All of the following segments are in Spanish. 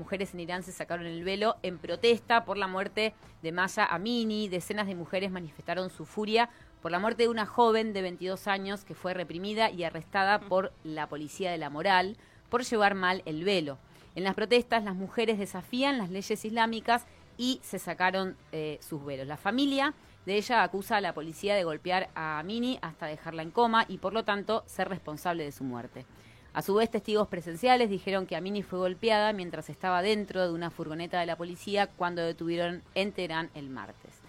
mujeres en Irán se sacaron el velo en protesta por la muerte de Maya Amini. Decenas de mujeres manifestaron su furia por la muerte de una joven de 22 años que fue reprimida y arrestada por la policía de la moral por llevar mal el velo. En las protestas, las mujeres desafían las leyes islámicas y se sacaron eh, sus velos. La familia de ella acusa a la policía de golpear a Amini hasta dejarla en coma y por lo tanto ser responsable de su muerte. A su vez, testigos presenciales dijeron que Amini fue golpeada mientras estaba dentro de una furgoneta de la policía cuando detuvieron en Teherán el martes.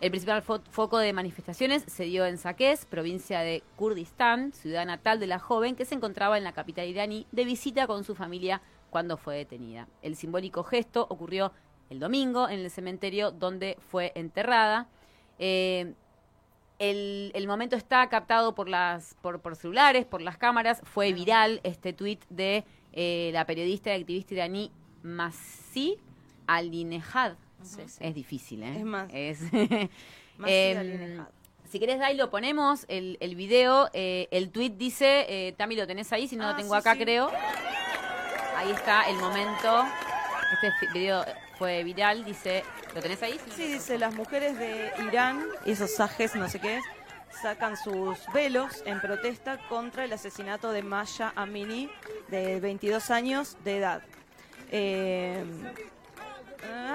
El principal foco de manifestaciones se dio en Saqqez, provincia de Kurdistán, ciudad natal de la joven que se encontraba en la capital iraní de visita con su familia cuando fue detenida. El simbólico gesto ocurrió el domingo en el cementerio donde fue enterrada. Eh, el, momento está captado por las por, celulares, por las cámaras. Fue viral este tuit de eh, la periodista y activista iraní Masi Alinejad. Es difícil, ¿eh? Es más. Es em, si querés, Dai, lo ponemos, el, el video. Eh, el tuit dice, eh, Tami, lo tenés ahí, si no lo ah, tengo acá, creo. Ahí está el momento. Este video fue viral, dice, ¿lo tenés ahí? sí, dice, las mujeres de Irán, esos sajes, no sé qué es, sacan sus velos en protesta contra el asesinato de Maya Amini, de 22 años de edad. Eh,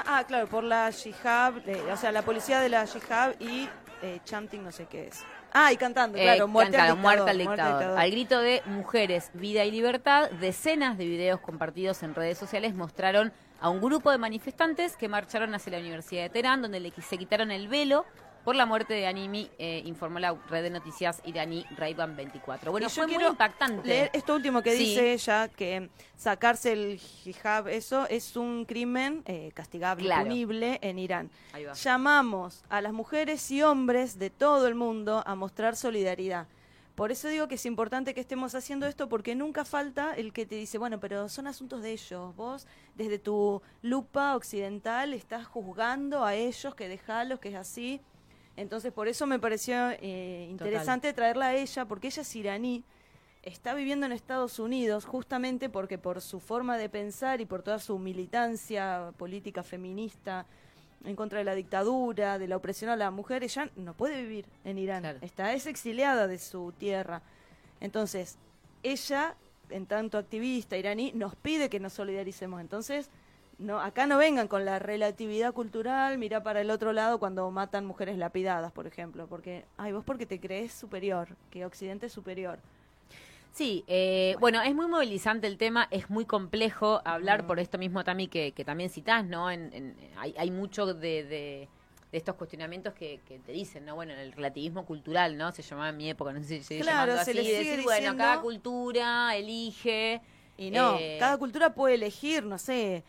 ah, claro, por la Shihab, o sea, la policía de la Shihab y eh, chanting no sé qué es. Ah, y cantando, eh, claro, muerte, al dictador, al grito de mujeres, vida y libertad, decenas de videos compartidos en redes sociales mostraron a un grupo de manifestantes que marcharon hacia la Universidad de Teherán, donde se quitaron el velo por la muerte de Animi, eh, informó la red de noticias iraní Raiban 24. Bueno, fue muy impactante. Leer esto último que dice ella, que sacarse el hijab, eso es un crimen eh, castigable, punible en Irán. Llamamos a las mujeres y hombres de todo el mundo a mostrar solidaridad. Por eso digo que es importante que estemos haciendo esto porque nunca falta el que te dice, bueno, pero son asuntos de ellos. Vos desde tu lupa occidental estás juzgando a ellos, que dejalos, que es así. Entonces por eso me pareció eh, interesante traerla a ella, porque ella es iraní, está viviendo en Estados Unidos justamente porque por su forma de pensar y por toda su militancia política feminista, en contra de la dictadura, de la opresión a la mujer, ella no puede vivir en Irán. Está es exiliada de su tierra. Entonces, ella, en tanto activista iraní, nos pide que nos solidaricemos. Entonces, no, acá no vengan con la relatividad cultural, mira para el otro lado cuando matan mujeres lapidadas, por ejemplo, porque, ay, vos porque te crees superior, que Occidente es superior. Sí, eh, bueno, es muy movilizante el tema, es muy complejo hablar por esto mismo, Tami, que, que también citás, ¿no? En, hay, hay, mucho de, de, estos cuestionamientos que, te dicen, ¿no? Bueno, el relativismo cultural, ¿no? Se llamaba en mi época, no sé si se sigue llamando así, decir, bueno, cada cultura elige... Y no, eh, cada cultura puede elegir, no sé,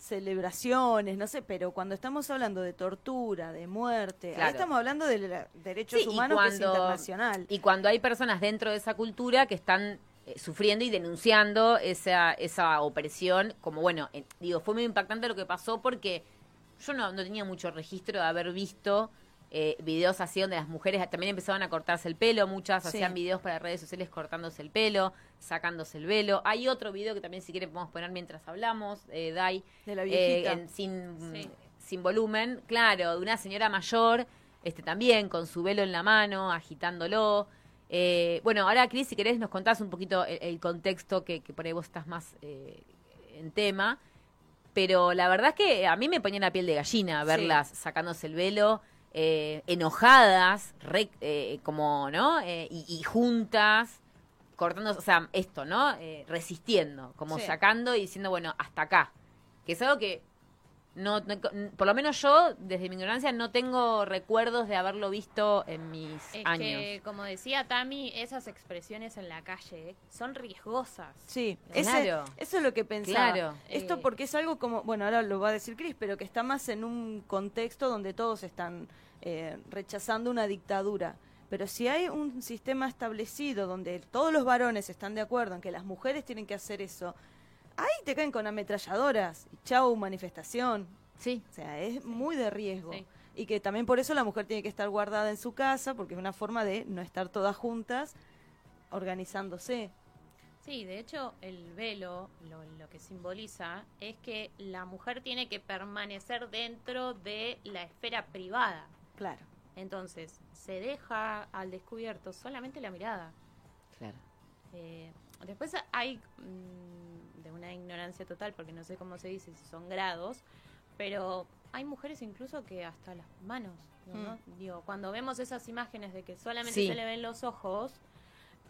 celebraciones, no sé, pero cuando estamos hablando de tortura, de muerte, ahí estamos hablando de derechos humanos que es internacional. Y cuando hay personas dentro de esa cultura que están eh, sufriendo y denunciando esa, esa opresión, como bueno, digo, fue muy impactante lo que pasó porque yo no, no tenía mucho registro de haber visto eh, videos así donde las mujeres también empezaban a cortarse el pelo, muchas hacían videos para redes sociales cortándose el pelo, sacándose el velo. Hay otro video que también si quieren podemos poner mientras hablamos, eh, Dai, de la viejita. Eh, sin, sin volumen, claro, de una señora mayor, este también con su velo en la mano, agitándolo. Eh, bueno, ahora Cris, si querés nos contás un poquito el, contexto que, por ahí vos estás más en tema. Pero la verdad es que a mí me ponía la piel de gallina verlas sacándose el velo eh, enojadas, eh, como, ¿no? Eh, y, juntas, cortando, o sea, esto, ¿no? resistiendo, como sacando y diciendo, bueno, hasta acá. Que es algo que no, por lo menos yo, desde mi ignorancia, no tengo recuerdos de haberlo visto en mis años. como decía Tami, esas expresiones en la calle son riesgosas. Sí, claro. eso es lo que pensaba. Claro. Esto eh, porque es algo como, bueno, ahora lo va a decir Cris, pero que está más en un contexto donde todos están eh, rechazando una dictadura. Pero si hay un sistema establecido donde todos los varones están de acuerdo en que las mujeres tienen que hacer eso, ahí te caen con ametralladoras y chau, manifestación. Sí. O sea, es muy de riesgo. Y que también por eso la mujer tiene que estar guardada en su casa, porque es una forma de no estar todas juntas organizándose. Sí, de hecho el velo lo, que simboliza es que la mujer tiene que permanecer dentro de la esfera privada. Claro. Entonces, se deja al descubierto solamente la mirada. Claro. Eh, después hay, mm, una ignorancia total, porque no sé cómo se dice, si son grados, pero hay mujeres incluso que hasta las manos, mm. Digo, cuando vemos esas imágenes de que solamente se le ven los ojos,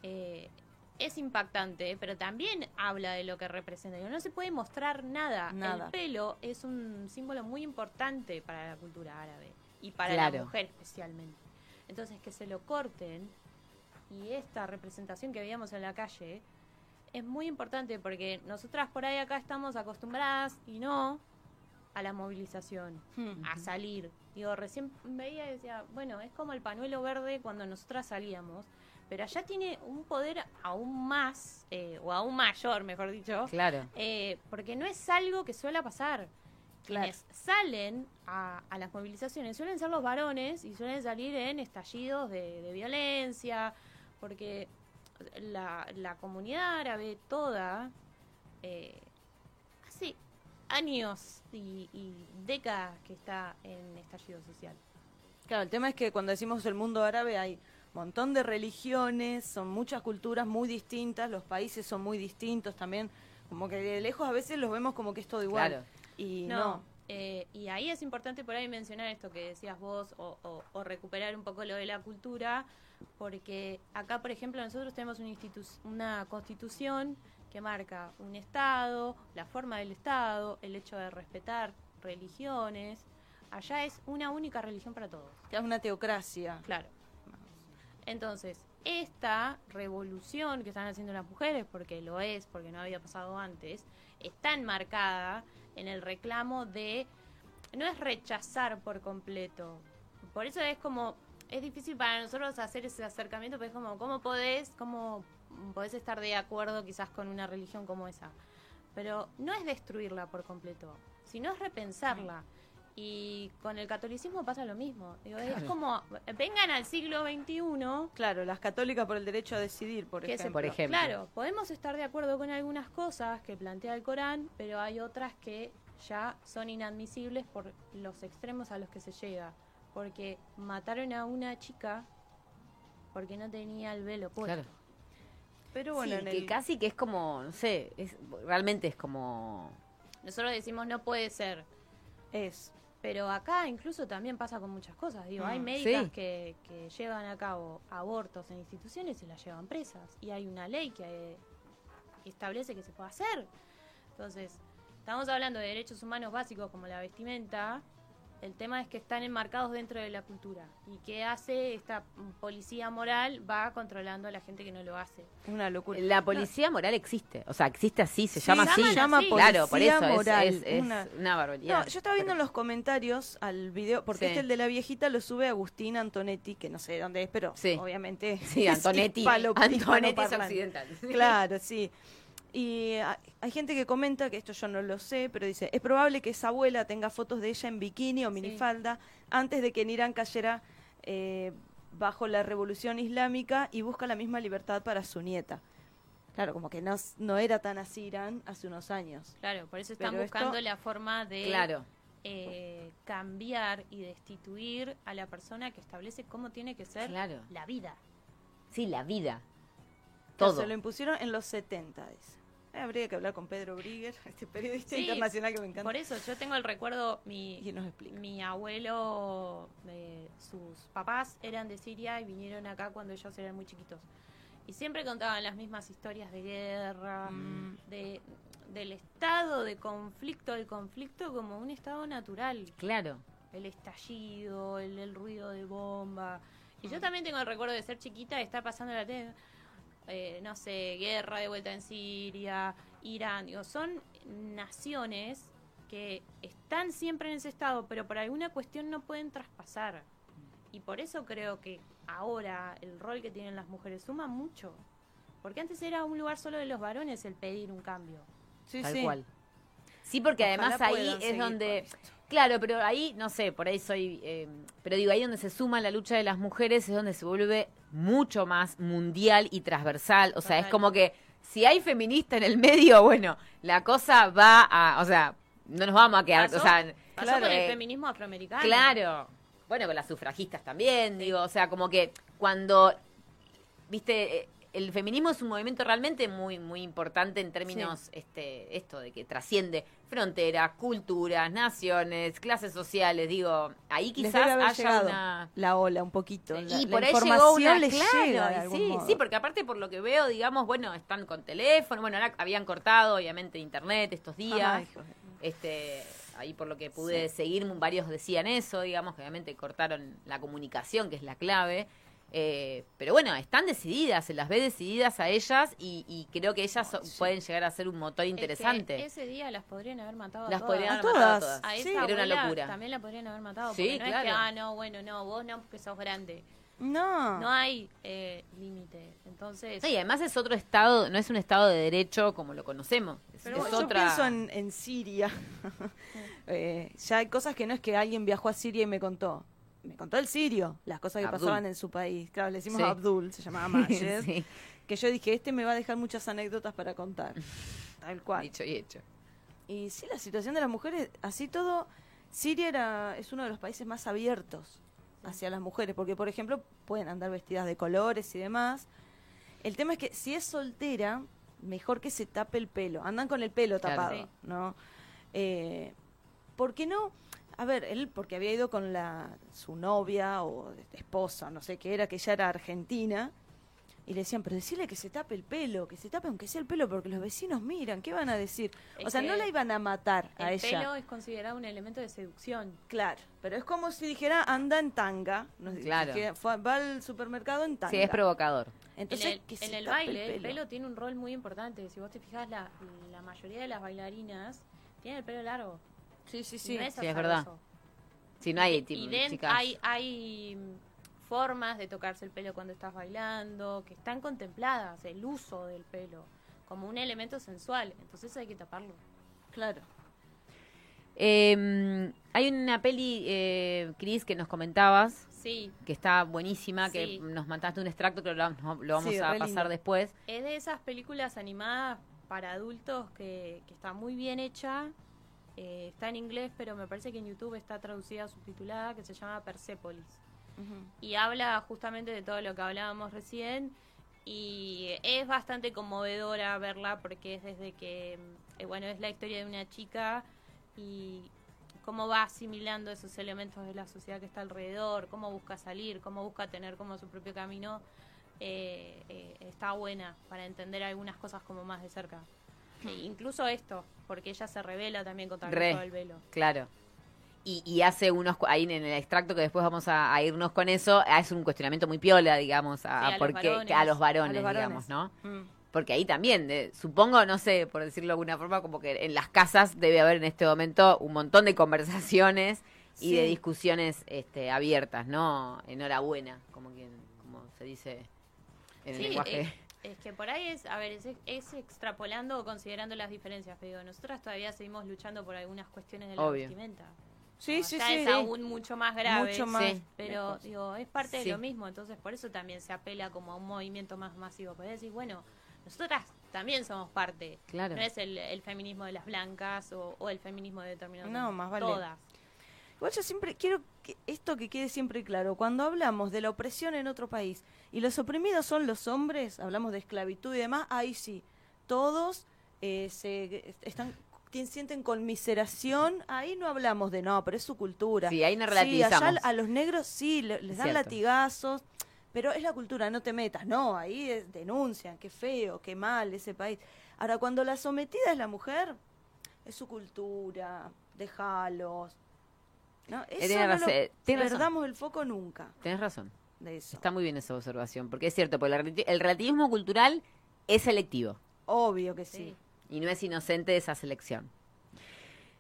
eh, es impactante, pero también habla de lo que representa. no se puede mostrar nada. nada. El pelo es un símbolo muy importante para la cultura árabe y para la mujer especialmente. Entonces, que se lo corten y esta representación que veíamos en la calle es muy importante porque nosotras por ahí acá estamos acostumbradas y no a la movilización, a salir. Digo, recién veía y decía, bueno, es como el pañuelo verde cuando nosotras salíamos, pero allá tiene un poder aún más, eh, o aún mayor, mejor dicho. Claro. Eh, porque no es algo que suele pasar. Quienes salen a, las movilizaciones suelen ser los varones y suelen salir en estallidos de, violencia, porque la, la, comunidad árabe toda eh, hace años y, y décadas que está en estallido social. Claro, el tema es que cuando decimos el mundo árabe hay montón de religiones, son muchas culturas muy distintas, los países son muy distintos también, como que de lejos a veces los vemos como que es todo igual. Y no. Eh, y ahí es importante por ahí mencionar esto que decías vos o, o, recuperar un poco lo de la cultura, porque acá, por ejemplo, nosotros tenemos una, una constitución que marca un Estado, la forma del Estado, el hecho de respetar religiones. Allá es una única religión para todos. Es una teocracia. Claro. Entonces, esta revolución que están haciendo las mujeres, porque lo es, porque no había pasado antes, está enmarcada en el reclamo de, no es rechazar por completo, por eso es como, es difícil para nosotros hacer ese acercamiento, pero es como, ¿cómo podés, cómo podés estar de acuerdo quizás con una religión como esa? Pero no es destruirla por completo, sino es repensarla. Y con el catolicismo pasa lo mismo. Es como, vengan al siglo XXI. Claro, las católicas por el derecho a decidir, por ejemplo. por ejemplo. Claro, podemos estar de acuerdo con algunas cosas que plantea el Corán, pero hay otras que ya son inadmisibles por los extremos a los que se llega. Porque mataron a una chica porque no tenía el velo puesto. Claro. Pero bueno, que casi que es como, no sé, es, realmente es como... Nosotros decimos no puede ser. Es. Pero acá incluso también pasa con muchas cosas. Digo, hay mm, médicas que, que, llevan a cabo abortos en instituciones y las llevan presas. Y hay una ley que establece que se puede hacer. Entonces, estamos hablando de derechos humanos básicos como la vestimenta, el tema es que están enmarcados dentro de la cultura. ¿Y qué hace esta policía moral? Va controlando a la gente que no lo hace. Una locura. La policía moral existe. O sea, existe así, se llama así. Se llama claro, por eso moral. Es, una... barbaridad. yo estaba viendo en los comentarios al video, porque este el de la viejita lo sube Agustín Antonetti, que no sé dónde es, pero obviamente. Sí, Antonetti. Antonetti es occidental. Claro, sí. Y hay gente que comenta, que esto yo no lo sé, pero dice, es probable que esa abuela tenga fotos de ella en bikini o minifalda antes de que en Irán cayera eh, bajo la revolución islámica y busca la misma libertad para su nieta. Claro, como que no, no era tan así Irán hace unos años. Claro, por eso están buscando la forma de claro. eh, cambiar y destituir a la persona que establece cómo tiene que ser la vida. Sí, la vida. Todo. Se lo impusieron en los 70, eh, habría que hablar con Pedro Brigger, este periodista internacional que me encanta. Por eso yo tengo el recuerdo, mi, mi abuelo, sus papás eran de Siria y vinieron acá cuando ellos eran muy chiquitos. Y siempre contaban las mismas historias de guerra, mm. de, del estado de conflicto, el conflicto como un estado natural. Claro. El estallido, el, ruido de bomba. Y yo mm. también tengo el recuerdo de ser chiquita y estar pasando la tele eh, no sé, guerra de vuelta en Siria, Irán, digo, son naciones que están siempre en ese estado, pero por alguna cuestión no pueden traspasar. Y por eso creo que ahora el rol que tienen las mujeres suma mucho. Porque antes era un lugar solo de los varones el pedir un cambio. Sí, Tal cual. Sí, porque además ahí es donde... Claro, pero ahí, no sé, por ahí soy... Eh, pero digo, ahí donde se suma la lucha de las mujeres es donde se vuelve mucho más mundial y transversal. O sea, es como que si hay feminista en el medio, bueno, la cosa va a, o sea, no nos vamos a quedar, o sea, claro, con el feminismo afroamericano. Claro. Bueno, con las sufragistas también, digo, o sea, como que cuando viste el feminismo es un movimiento realmente muy muy importante en términos este esto de que trasciende fronteras, culturas, naciones, clases sociales, digo, ahí quizás haya una la ola un poquito, y por ahí llegó una claro, sí, sí, porque aparte por lo que veo, digamos, bueno, están con teléfono, bueno, ahora habían cortado obviamente internet estos días. este ahí por lo que pude seguir varios decían eso, digamos, que obviamente cortaron la comunicación, que es la clave. Eh, pero bueno, están decididas, se las ve decididas a ellas y, creo que ellas pueden llegar a ser un motor interesante. ese día las podrían haber matado las a podrían haber matado a todas. A esa Era una locura. También la podrían haber matado. Porque no es que, ah, no, bueno, no, vos no, porque sos grande. No. No hay eh, límite. Entonces. y además es otro estado, no es un estado de derecho como lo conocemos. Pero yo pienso en, Siria. Eh, ya hay cosas que no es que alguien viajó a Siria y me contó me contó el sirio, las cosas que pasaban en su país. Claro, le decimos a Abdul, se llamaba Majed. Que yo dije, este me va a dejar muchas anécdotas para contar. Tal cual. Dicho y hecho. Y sí, la situación de las mujeres, así todo, Siria era, es uno de los países más abiertos hacia las mujeres, porque por ejemplo pueden andar vestidas de colores y demás. El tema es que si es soltera, mejor que se tape el pelo. Andan con el pelo tapado, ¿no? Eh, ¿Por qué no? A ver, él porque había ido con la, su novia o esposa, no sé qué era, que ella era argentina, y le decían, pero decirle que se tape el pelo, que se tape aunque sea el pelo, porque los vecinos miran, ¿qué van a decir? o sea, no la iban a matar a ella. El pelo es considerado un elemento de seducción. Claro, pero es como si dijera, anda en tanga. claro. va al supermercado en tanga. Sí, es provocador. Entonces, en el, baile, el pelo. tiene un rol muy importante. Si vos te fijas, la, la mayoría de las bailarinas tienen el pelo largo. Sí, sí, sí. sí, es verdad. Si no hay, y hay, hay formas de tocarse el pelo cuando estás bailando, que están contempladas, el uso del pelo, como un elemento sensual. Entonces hay que taparlo. Claro. Em, hay una peli, eh, Cris, que nos comentabas. Sí. Que está buenísima, que nos mandaste un extracto que lo, vamos a pasar después. Es de esas películas animadas para adultos que, que está muy bien hecha eh, está en inglés, pero me parece que en YouTube está traducida, subtitulada, que se llama Persepolis. Y habla justamente de todo lo que hablábamos recién. Y es bastante conmovedora verla porque es desde que, eh, bueno, es la historia de una chica y cómo va asimilando esos elementos de la sociedad que está alrededor, cómo busca salir, cómo busca tener como su propio camino. Eh, está buena para entender algunas cosas como más de cerca incluso esto, porque ella se revela también contra el velo. Claro. Y, hace unos, ahí en el extracto que después vamos a, irnos con eso, hace un cuestionamiento muy piola, digamos, a, porque, a, los varones, digamos, ¿no? Mm. Porque ahí también, supongo, no sé, por decirlo de alguna forma, como que en las casas debe haber en este momento un montón de conversaciones y de discusiones este, abiertas, ¿no? Enhorabuena, como quien, como se dice en el lenguaje. Eh, es que por ahí es, a ver, es, extrapolando o considerando las diferencias, pero digo, nosotras todavía seguimos luchando por algunas cuestiones de la vestimenta. Sí, sí, sí. Es aún mucho más grave. Mucho más. pero, digo, es parte de lo mismo, entonces por eso también se apela como a un movimiento más masivo. Podés decir, bueno, nosotras también somos parte. Claro. No es el, feminismo de las blancas o, el feminismo de determinados. No, más vale. Todas. Igual yo siempre quiero que esto que quede siempre claro. Cuando hablamos de la opresión en otro país y los oprimidos son los hombres, hablamos de esclavitud y demás, ahí sí, todos eh, se están sienten conmiseración, ahí no hablamos de no, pero es su cultura. Sí, ahí no relativizamos. Sí, allá a los negros sí, les dan latigazos, pero es la cultura, no te metas. No, ahí denuncian, qué feo, qué mal ese país. Ahora, cuando la sometida es la mujer, es su cultura, déjalos, no, eh, eso no eh, perdamos el foco nunca. Tienes razón. De eso. Está muy bien esa observación, porque es cierto, porque el relativismo cultural es selectivo. Obvio que sí. Y no es inocente esa selección.